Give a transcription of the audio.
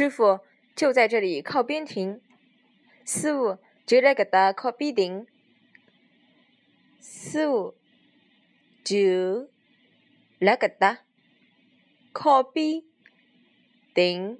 师傅就在这里靠边停。师傅就在搿搭靠边停。师傅就辣搿搭靠边停。